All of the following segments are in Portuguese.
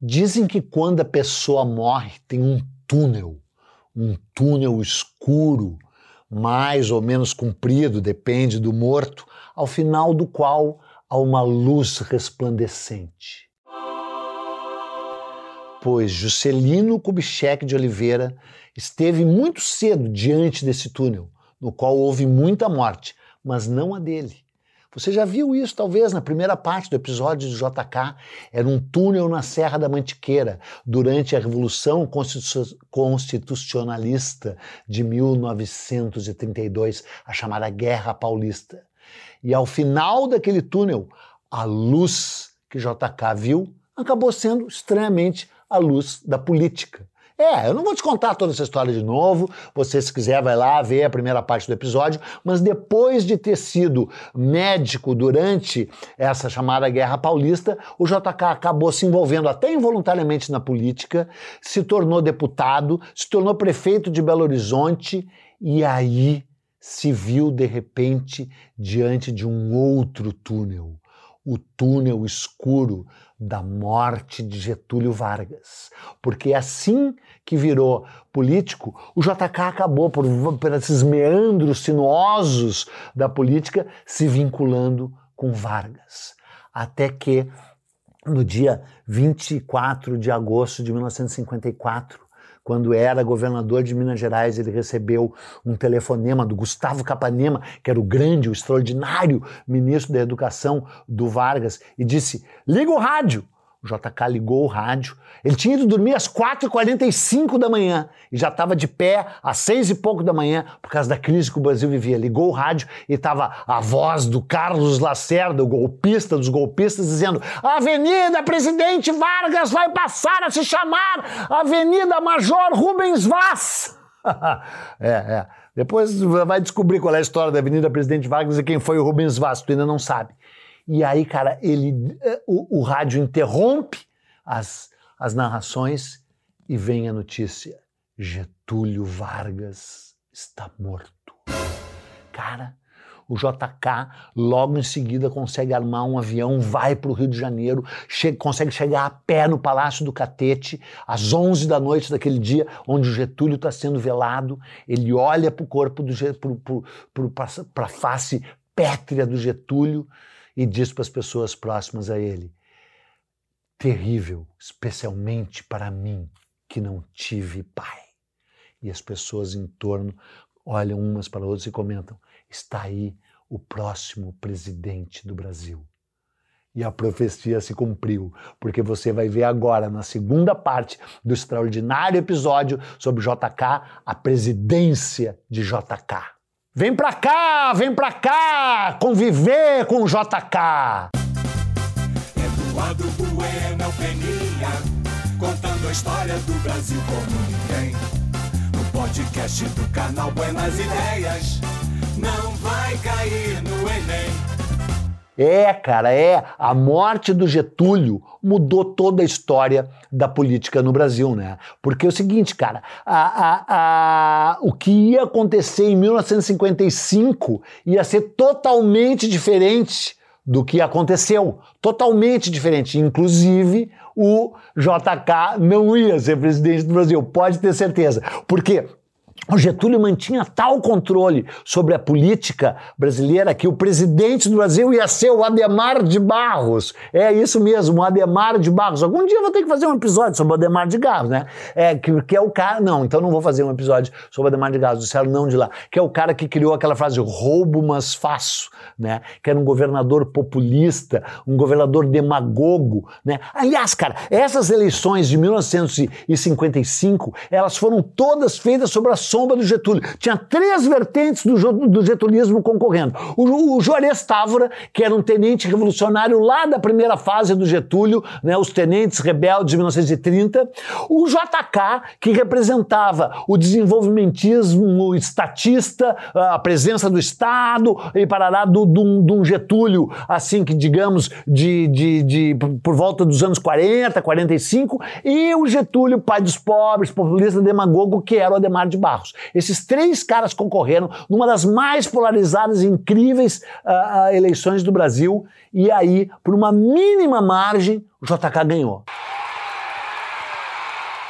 Dizem que quando a pessoa morre tem um túnel, um túnel escuro, mais ou menos comprido, depende do morto, ao final do qual há uma luz resplandecente. Pois Juscelino Kubitschek de Oliveira esteve muito cedo diante desse túnel, no qual houve muita morte, mas não a dele. Você já viu isso, talvez, na primeira parte do episódio do JK. Era um túnel na Serra da Mantiqueira, durante a Revolução Constitucionalista de 1932, a chamada Guerra Paulista. E ao final daquele túnel, a luz que JK viu acabou sendo estranhamente a luz da política. É, eu não vou te contar toda essa história de novo. Você, se quiser, vai lá ver a primeira parte do episódio. Mas depois de ter sido médico durante essa chamada Guerra Paulista, o JK acabou se envolvendo até involuntariamente na política, se tornou deputado, se tornou prefeito de Belo Horizonte e aí se viu de repente diante de um outro túnel o túnel escuro da morte de Getúlio Vargas. Porque assim que virou político, o JK acabou por, por esses meandros sinuosos da política se vinculando com Vargas. Até que no dia 24 de agosto de 1954, quando era governador de Minas Gerais, ele recebeu um telefonema do Gustavo Capanema, que era o grande, o extraordinário ministro da Educação do Vargas, e disse: liga o rádio. O JK ligou o rádio. Ele tinha ido dormir às 4h45 da manhã e já estava de pé às seis e pouco da manhã por causa da crise que o Brasil vivia. Ligou o rádio e estava a voz do Carlos Lacerda, o golpista dos golpistas, dizendo: Avenida Presidente Vargas vai passar a se chamar Avenida Major Rubens Vaz. é, é. Depois vai descobrir qual é a história da Avenida Presidente Vargas e quem foi o Rubens Vaz, tu ainda não sabe. E aí, cara, ele, eh, o, o rádio interrompe as, as narrações e vem a notícia: Getúlio Vargas está morto. Cara, o JK logo em seguida consegue armar um avião, vai para o Rio de Janeiro, consegue chegar a pé no Palácio do Catete, às 11 da noite daquele dia, onde o Getúlio está sendo velado. Ele olha para o corpo do para a face pétrea do Getúlio e diz para as pessoas próximas a ele: terrível, especialmente para mim, que não tive pai. E as pessoas em torno olham umas para outras e comentam: está aí o próximo presidente do Brasil. E a profecia se cumpriu, porque você vai ver agora, na segunda parte do extraordinário episódio sobre JK, a presidência de JK. Vem pra cá, vem pra cá, conviver com o JK. Eduardo Bueno é Peninha, contando a história do Brasil como ninguém. No podcast do canal Buenas Ideias, não vai cair no Enem. É, cara, é. A morte do Getúlio mudou toda a história da política no Brasil, né? Porque é o seguinte, cara, a, a, a, o que ia acontecer em 1955 ia ser totalmente diferente do que aconteceu. Totalmente diferente. Inclusive, o JK não ia ser presidente do Brasil, pode ter certeza. Porque o Getúlio mantinha tal controle sobre a política brasileira que o presidente do Brasil ia ser o Ademar de Barros. É isso mesmo, o Ademar de Barros. Algum dia eu vou ter que fazer um episódio sobre o Ademar de Barros, né? É, que, que é o cara. Não, então não vou fazer um episódio sobre o Ademar de Barros, disseram não de lá. Que é o cara que criou aquela frase roubo, mas faço, né? Que era um governador populista, um governador demagogo, né? Aliás, cara, essas eleições de 1955, elas foram todas feitas sobre a sombra do Getúlio. Tinha três vertentes do, do getulismo concorrendo. O, o Juarez Távora, que era um tenente revolucionário lá da primeira fase do Getúlio, né, os tenentes rebeldes de 1930. O JK, que representava o desenvolvimentismo estatista, a presença do Estado e parará do, do Getúlio, assim que digamos, de, de, de, por volta dos anos 40, 45, e o Getúlio, pai dos pobres, populista demagogo, que era o Ademar de Barros. Esses três caras concorreram numa das mais polarizadas e incríveis uh, eleições do Brasil, e aí, por uma mínima margem, o JK ganhou.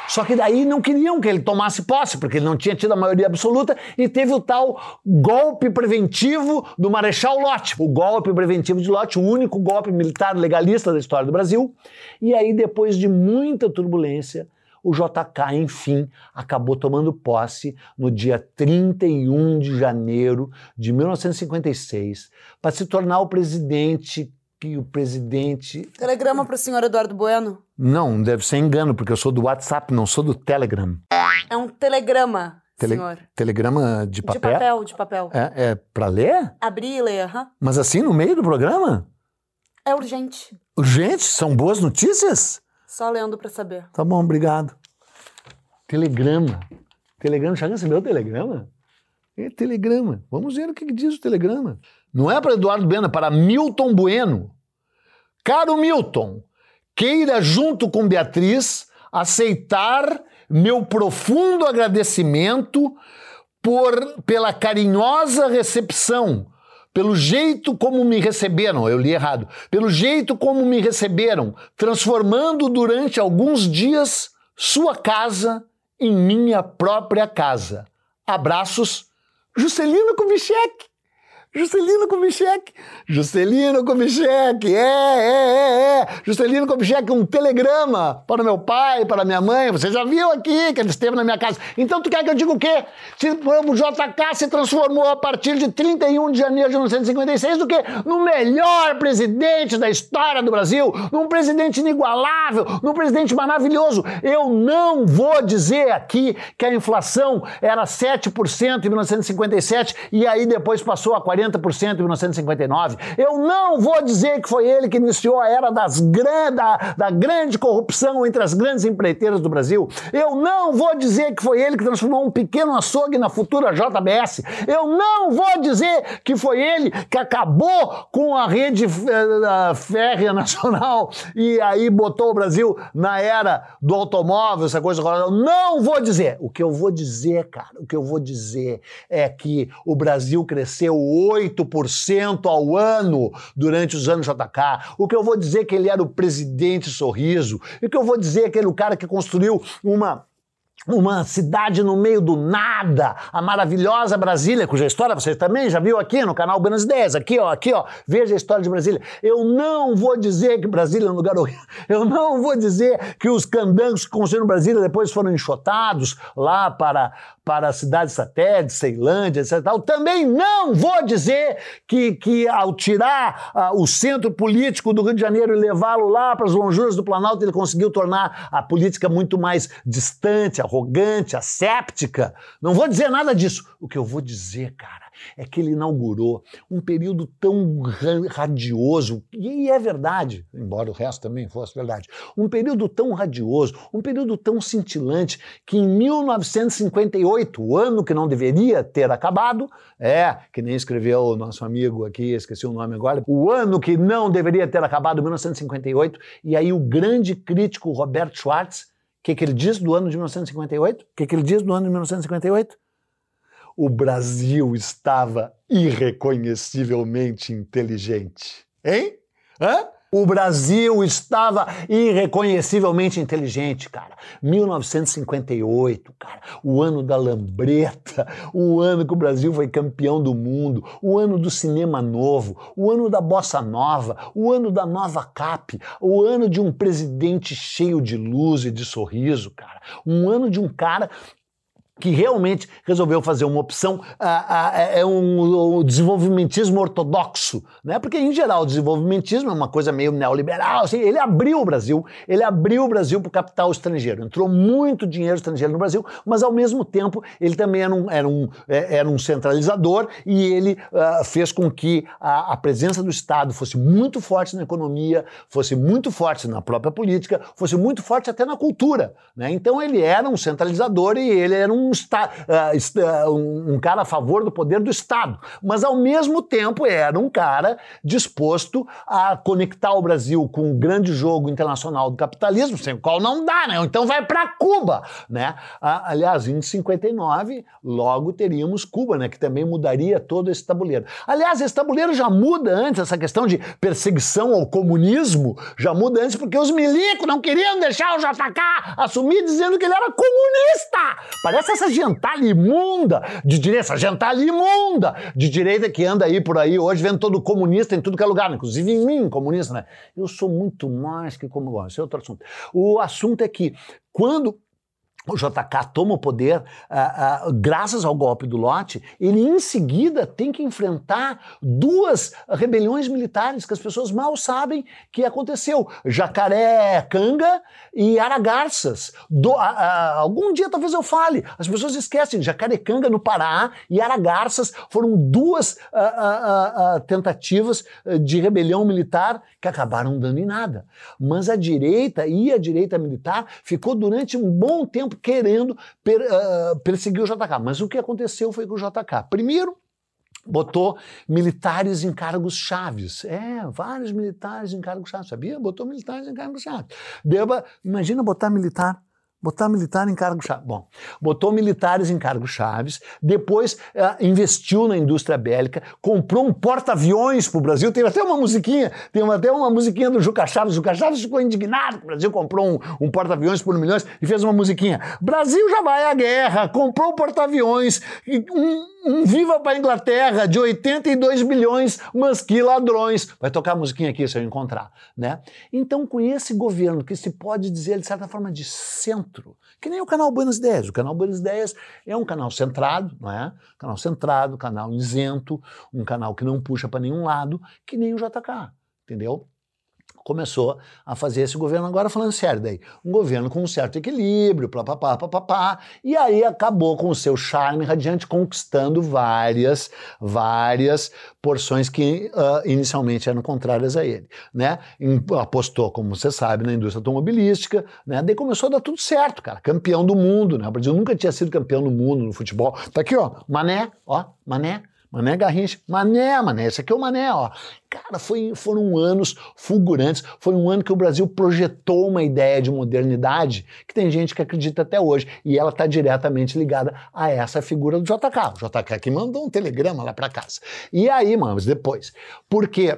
Só que daí não queriam que ele tomasse posse, porque ele não tinha tido a maioria absoluta e teve o tal golpe preventivo do Marechal Lott. O golpe preventivo de Lott, o único golpe militar legalista da história do Brasil. E aí, depois de muita turbulência, o JK, enfim, acabou tomando posse no dia 31 de janeiro de 1956 para se tornar o presidente que o presidente. Telegrama para o senhor Eduardo Bueno? Não, deve ser engano, porque eu sou do WhatsApp, não sou do Telegram. É um telegrama, Tele... senhor. Telegrama de papel? De papel, de papel. É, é para ler? Abrir e ler, aham. Uhum. Mas assim, no meio do programa? É urgente. Urgente? São boas notícias? Só lendo para saber. Tá bom, obrigado. Telegrama. Telegrama, já recebeu o telegrama? É telegrama. Vamos ver o que diz o telegrama. Não é para Eduardo Bueno, é para Milton Bueno. Caro Milton, queira, junto com Beatriz, aceitar meu profundo agradecimento por pela carinhosa recepção, pelo jeito como me receberam, eu li errado, pelo jeito como me receberam, transformando durante alguns dias sua casa em minha própria casa. Abraços, Juscelino Kubitschek. Juscelino Kubitschek, Juscelino Kubitschek, é, é, é, é, Juscelino Kubitschek, um telegrama para meu pai, para minha mãe, você já viu aqui que ele esteve na minha casa. Então tu quer que eu diga o quê? Se, o JK se transformou a partir de 31 de janeiro de 1956 do que no melhor presidente da história do Brasil, num presidente inigualável, num presidente maravilhoso. Eu não vou dizer aqui que a inflação era 7% em 1957 e aí depois passou a 40 40% em 1959. Eu não vou dizer que foi ele que iniciou a era das da, da grande corrupção entre as grandes empreiteiras do Brasil. Eu não vou dizer que foi ele que transformou um pequeno açougue na futura JBS. Eu não vou dizer que foi ele que acabou com a rede uh, férrea nacional e aí botou o Brasil na era do automóvel, essa coisa. Eu não vou dizer. O que eu vou dizer, cara, o que eu vou dizer é que o Brasil cresceu 8% ao ano durante os anos JK. O que eu vou dizer é que ele era o presidente sorriso. O que eu vou dizer é que ele é o cara que construiu uma uma cidade no meio do nada, a maravilhosa Brasília, cuja história você também já viu aqui no canal Buenas Ideias, aqui ó, aqui ó, veja a história de Brasília. Eu não vou dizer que Brasília é um lugar horrível, eu não vou dizer que os candangos que construíram Brasília depois foram enxotados lá para, para a cidade satélite, Ceilândia, etc. Tal. Também não vou dizer que, que ao tirar uh, o centro político do Rio de Janeiro e levá-lo lá para as lonjuras do Planalto, ele conseguiu tornar a política muito mais distante, arrogante, asséptica. Não vou dizer nada disso. O que eu vou dizer, cara, é que ele inaugurou um período tão radioso, e é verdade, embora o resto também fosse verdade, um período tão radioso, um período tão cintilante, que em 1958, o ano que não deveria ter acabado, é, que nem escreveu o nosso amigo aqui, esqueci o nome agora, o ano que não deveria ter acabado, 1958, e aí o grande crítico Roberto Schwartz que, que ele diz do ano de 1958? O que, que ele diz do ano de 1958? O Brasil estava irreconhecivelmente inteligente. Hein? Hã? O Brasil estava irreconhecivelmente inteligente, cara. 1958, cara, o ano da lambreta, o ano que o Brasil foi campeão do mundo, o ano do cinema novo, o ano da bossa nova, o ano da nova cap, o ano de um presidente cheio de luz e de sorriso, cara. Um ano de um cara que realmente resolveu fazer uma opção, ah, é um, um, desenvolvimentismo ortodoxo, né? Porque em geral o desenvolvimentismo é uma coisa meio neoliberal, assim, ele abriu o Brasil, ele abriu o Brasil para o capital estrangeiro, entrou muito dinheiro estrangeiro no Brasil, mas ao mesmo tempo ele também era um, era um, é, era um centralizador e ele uh, fez com que a, a presença do Estado fosse muito forte na economia, fosse muito forte na própria política, fosse muito forte até na cultura, né? Então ele era um centralizador e ele era um um, ah, um- um cara a favor do poder do Estado, mas ao mesmo tempo era um cara disposto a conectar o Brasil com o grande jogo internacional do capitalismo, sem o qual não dá, né? Então vai para Cuba, né? Ah, aliás, em 59, logo teríamos Cuba, né? Que também mudaria todo esse tabuleiro. Aliás, esse tabuleiro já muda antes, essa questão de perseguição ao comunismo já muda antes, porque os milicos não queriam deixar o JK assumir dizendo que ele era comunista. Parece essa gentalha imunda de direita, essa gentalha imunda de direita que anda aí por aí hoje vendo todo comunista em tudo que é lugar, inclusive em mim, comunista, né? Eu sou muito mais que Bom, esse é outro assunto. O assunto é que quando o JK toma o poder, ah, ah, graças ao golpe do lote, ele em seguida tem que enfrentar duas rebeliões militares que as pessoas mal sabem que aconteceu. Jacaré Canga e Aragarças. Do- ah, algum dia talvez eu fale. As pessoas esquecem. Jacarecanga no Pará e Aragarças foram duas tentativas eh, de rebelião militar que acabaram dando em nada. Mas a direita e a direita militar ficou durante um bom tempo querendo per- ah, perseguir o JK. Mas o que aconteceu foi que o JK, primeiro, botou militares em cargos chaves. É, vários militares em cargos chaves, sabia? Botou militares em cargos chaves. Deba, imagina botar militar. Botar militar em cargos chaves. Bom, botou militares em cargos chaves, depois eh, investiu na indústria bélica, comprou um porta-aviões para o Brasil. Tem até uma musiquinha, tem até uma musiquinha do Juca Chaves. Juca Chaves ficou indignado que o Brasil comprou um, um porta-aviões por milhões e fez uma musiquinha. Brasil já vai à guerra, comprou um porta-aviões, um, um Viva para a Inglaterra de 82 bilhões, mas que ladrões. Vai tocar a musiquinha aqui se eu encontrar, né? Então, com esse governo que se pode dizer, de certa forma, de centro, que nem o canal Buenas Ideias. O canal Buenas Ideias é um canal centrado, não é? Canal centrado, canal isento, um canal que não puxa para nenhum lado, que nem o JK, entendeu? Começou a fazer esse governo, agora falando sério daí, um governo com um certo equilíbrio, papapá, papapá, e aí acabou com o seu charme radiante, conquistando várias, várias porções que ah, inicialmente eram contrárias a ele, né? Apostou, como você sabe, na indústria automobilística, né? Daí começou a dar tudo certo, cara, campeão do mundo, né? O Brasil nunca tinha sido campeão do mundo no futebol. Tá aqui, ó, Mané, ó, Mané, Mané Garrincha, Mané, Mané, esse aqui é o Mané, ó. Cara, foi, foram anos fulgurantes, foi um ano que o Brasil projetou uma ideia de modernidade que tem gente que acredita até hoje, e ela está diretamente ligada a essa figura do JK. O JK que mandou um telegrama lá para casa. E aí, mas depois, porque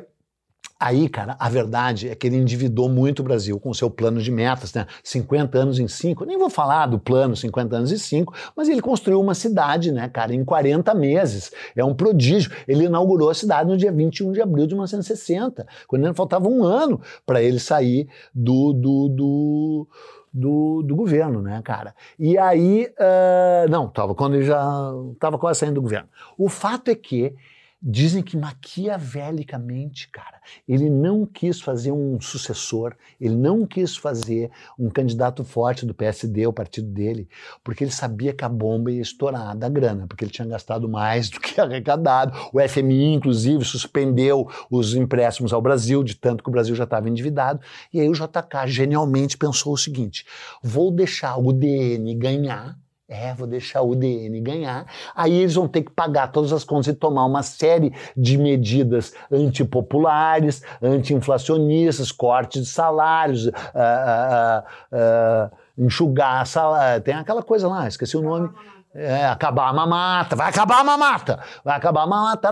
Aí, cara, a verdade é que ele endividou muito o Brasil com o seu plano de metas, né? 50 anos em 5. Nem vou falar do plano 50 anos em 5, mas ele construiu uma cidade, né, cara, em 40 meses. É um prodígio. Ele inaugurou a cidade no dia 21 de abril de 1960, quando ainda faltava um ano para ele sair do, do, do do, do governo, né, cara? E aí, ah, não, tava quando ele já tava quase saindo do governo. O fato é que dizem que maquiavelicamente, cara, ele não quis fazer um sucessor, ele não quis fazer um candidato forte do PSD, o partido dele, porque ele sabia que a bomba ia estourar da grana, porque ele tinha gastado mais do que arrecadado. O FMI, inclusive, suspendeu os empréstimos ao Brasil, de tanto que o Brasil já estava endividado. E aí o JK genialmente pensou o seguinte: vou deixar o DN ganhar. É, vou deixar o DN ganhar. Aí eles vão ter que pagar todas as contas e tomar uma série de medidas antipopulares, anti-inflacionistas, corte de salários, ah, ah, ah, enxugar salário. Tem aquela coisa lá, esqueci o nome. É, acabar a mamata, vai acabar a mamata, vai acabar a mamata,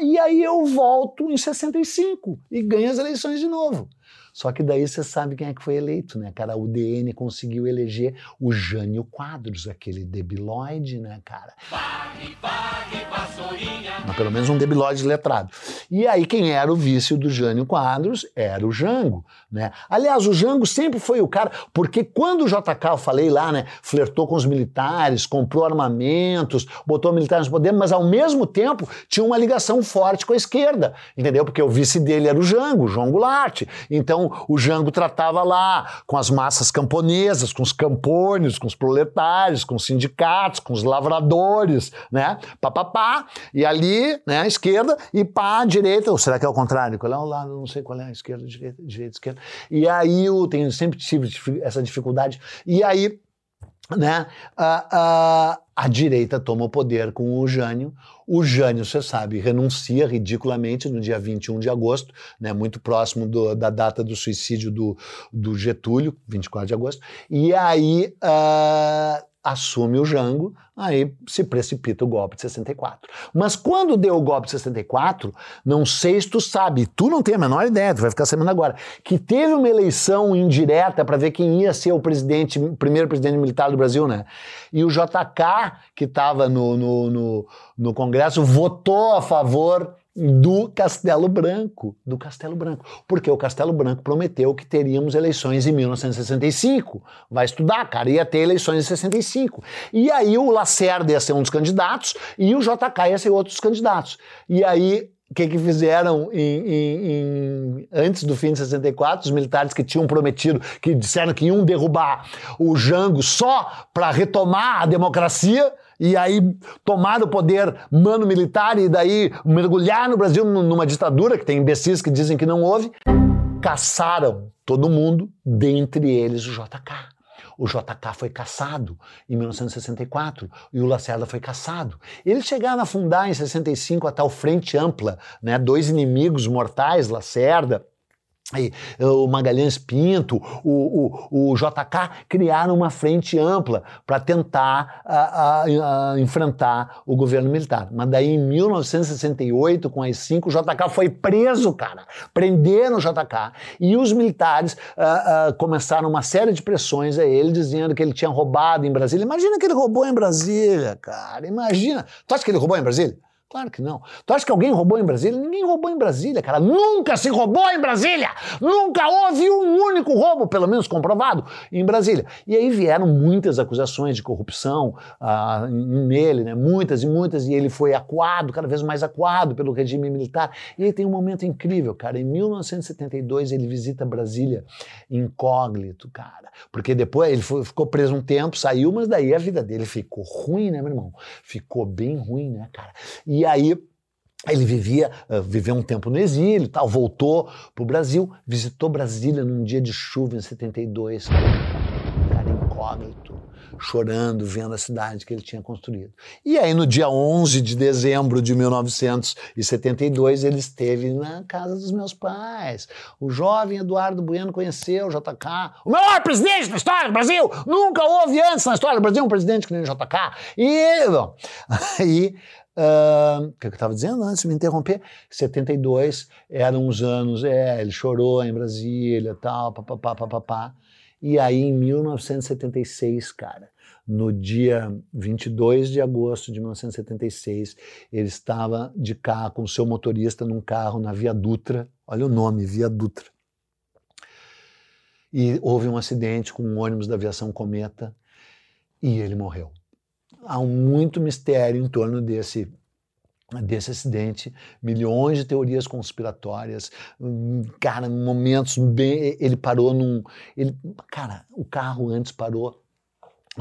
e aí eu volto em 65 e ganho as eleições de novo. Só que daí você sabe quem é que foi eleito, né, cara? O DN conseguiu eleger o Jânio Quadros, aquele debilóide, né, cara? Mas pelo menos um debilóide letrado. E aí quem era o vice do Jânio Quadros era o Jango, né? Aliás, o Jango sempre foi o cara, porque quando o JK, eu falei lá, né, flertou com os militares, comprou armamentos, botou militares no poder, mas ao mesmo tempo tinha uma ligação forte com a esquerda, entendeu? Porque o vice dele era o Jango, João Goulart. Então o Jango tratava lá com as massas camponesas, com os campônios, com os proletários, com os sindicatos, com os lavradores, né? Pá, pá, pá. E ali, né, a esquerda, e pá, a direita, ou será que é o contrário? Qual é o lado? Não sei qual é a esquerda, direita, direita, esquerda. E aí eu tenho, sempre tive essa dificuldade. E aí né? A, a, a direita toma o poder com o Jânio. O Jânio, você sabe, renuncia ridiculamente no dia 21 de agosto, né, muito próximo do, da data do suicídio do, do Getúlio, 24 de agosto. E aí uh, assume o Jango, aí se precipita o golpe de 64. Mas quando deu o golpe de 64, não sei se tu sabe, tu não tem a menor ideia, tu vai ficar sabendo agora, que teve uma eleição indireta para ver quem ia ser o presidente, primeiro presidente militar do Brasil, né? E o JK, que estava no, no, no, no Congresso, votou a favor do Castelo Branco, do Castelo Branco, porque o Castelo Branco prometeu que teríamos eleições em 1965. Vai estudar, cara, ia ter eleições em 65. E aí o Lacerda ia ser um dos candidatos e o JK ia ser outro dos candidatos. E aí o que, que fizeram em, em, em, antes do fim de 64, os militares que tinham prometido, que disseram que iam derrubar o Jango só para retomar a democracia, e aí tomar o poder mano militar e daí mergulhar no Brasil numa ditadura, que tem imbecis que dizem que não houve, caçaram todo mundo, dentre eles o JK. O JK foi caçado em 1964 e o Lacerda foi caçado. Eles chegaram a fundar em 65 a tal Frente Ampla, né? dois inimigos mortais, Lacerda o Magalhães Pinto, o, o, o JK criaram uma frente ampla para tentar a, a, a, enfrentar o governo militar. Mas daí em 1968, com as cinco, o JK foi preso, cara. Prenderam o JK. E os militares começaram uma série de pressões a ele, dizendo que ele tinha roubado em Brasília. Imagina que ele roubou em Brasília, cara. Imagina. Tu acha que ele roubou em Brasília? Claro que não. Tu acha que alguém roubou em Brasília? Ninguém roubou em Brasília, cara. Nunca se roubou em Brasília! Nunca houve um único roubo, pelo menos comprovado, em Brasília. E aí vieram muitas acusações de corrupção ah, nele, né? Muitas e muitas, e ele foi acuado, cada vez mais acuado pelo regime militar. E aí tem um momento incrível, cara. Em 1972 ele visita Brasília incógnito, cara. Porque depois ele foi, ficou preso um tempo, saiu, mas daí a vida dele ficou ruim, né, meu irmão? Ficou bem ruim, né, cara? E e aí ele vivia, uh, viveu um tempo no exílio tal, voltou para o Brasil, visitou Brasília num dia de chuva em 72, cara incógnito, chorando, vendo a cidade que ele tinha construído. E aí no dia 11 de dezembro de 1972 ele esteve na casa dos meus pais. O jovem Eduardo Bueno conheceu o JK, o maior presidente da história do Brasil! Nunca houve antes na história do Brasil um presidente que nem o JK. E, aí o que eu estava dizendo antes de me interromper? 72 eram uns anos, é, ele chorou em Brasília, tal, papapá, papapá. E aí, em 1976, cara, no dia 22 de agosto de 1976, ele estava de carro com seu motorista num carro na Via Dutra, olha o nome, Via Dutra. E houve um acidente com um ônibus da aviação Cometa e ele morreu há muito mistério em torno desse desse acidente, milhões de teorias conspiratórias, cara, momentos bem, ele parou num, ele, cara, o carro antes parou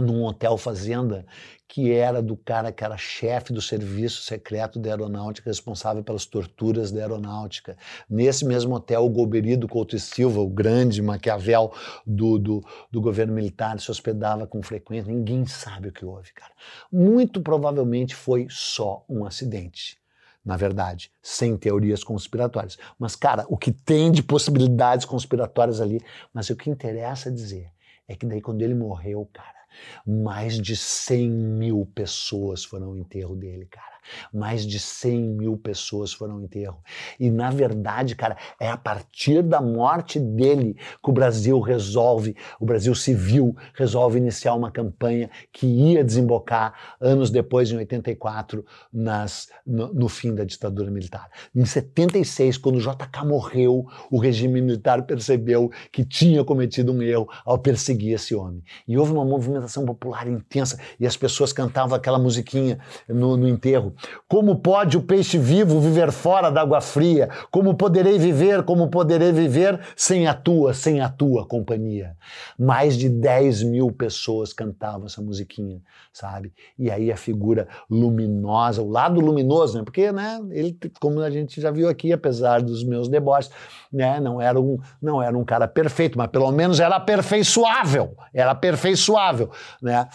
num hotel fazenda que era do cara que era chefe do serviço secreto da aeronáutica, responsável pelas torturas da aeronáutica. Nesse mesmo hotel, o Golberido Couto e Silva, o grande Maquiavel do, do, do governo militar, se hospedava com frequência. Ninguém sabe o que houve, cara. Muito provavelmente foi só um acidente na verdade, sem teorias conspiratórias. Mas, cara, o que tem de possibilidades conspiratórias ali, mas o que interessa dizer é que daí quando ele morreu, cara, mais de 100 mil pessoas foram ao enterro dele, cara. Mais de 100 mil pessoas foram ao enterro. E na verdade, cara, é a partir da morte dele que o Brasil resolve, o Brasil civil resolve iniciar uma campanha que ia desembocar anos depois, em 84, nas, no, no fim da ditadura militar. Em 76, quando o JK morreu, o regime militar percebeu que tinha cometido um erro ao perseguir esse homem. E houve uma movimentação popular intensa e as pessoas cantavam aquela musiquinha no, no enterro Como pode o peixe vivo viver fora da água fria? Como poderei viver, como poderei viver sem a tua, sem a tua companhia? Mais de 10 mil pessoas cantavam essa musiquinha, sabe? E aí a figura luminosa, o lado luminoso, né? Porque, né, ele, como a gente já viu aqui, apesar dos meus deboches, né, não era um, não era um cara perfeito, mas pelo menos era aperfeiçoável, era aperfeiçoável, né?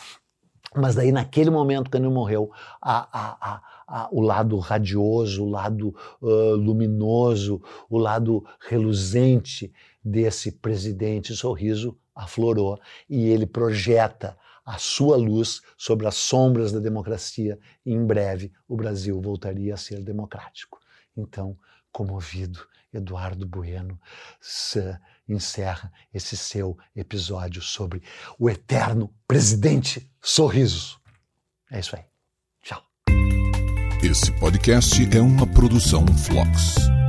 Mas daí, naquele momento, quando ele morreu, a, a, a, o lado radioso, o lado uh, luminoso, o lado reluzente desse presidente sorriso aflorou e ele projeta a sua luz sobre as sombras da democracia e em breve o Brasil voltaria a ser democrático. Então, comovido, Eduardo Bueno se encerra esse seu episódio sobre o eterno presidente sorriso. É isso aí. Tchau. Esse podcast é uma produção Flux.